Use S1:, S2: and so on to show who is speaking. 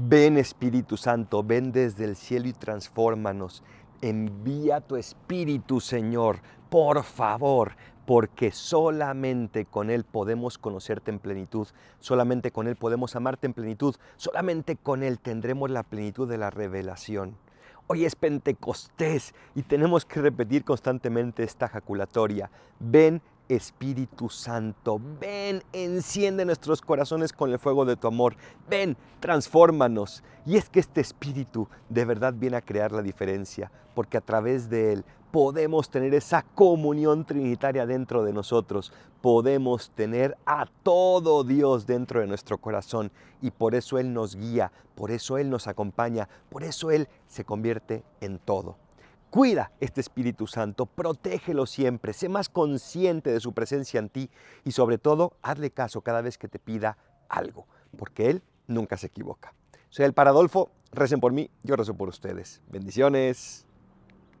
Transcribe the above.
S1: Ven Espíritu Santo, ven desde el cielo y transfórmanos. Envía tu Espíritu, Señor, por favor, porque solamente con Él podemos conocerte en plenitud, solamente con Él podemos amarte en plenitud, solamente con Él tendremos la plenitud de la revelación. Hoy es Pentecostés y tenemos que repetir constantemente esta jaculatoria. Ven Espíritu Santo, ven, enciende nuestros corazones con el fuego de tu amor. Ven, transfórmanos. Y es que este Espíritu de verdad viene a crear la diferencia, porque a través de Él podemos tener esa comunión trinitaria dentro de nosotros. Podemos tener a todo Dios dentro de nuestro corazón. Y por eso Él nos guía, por eso Él nos acompaña, por eso Él se convierte en todo. Cuida este Espíritu Santo, protégelo siempre, sé más consciente de su presencia en ti y sobre todo hazle caso cada vez que te pida algo, porque Él nunca se equivoca. Soy el Paradolfo, recen por mí, yo rezo por ustedes. Bendiciones.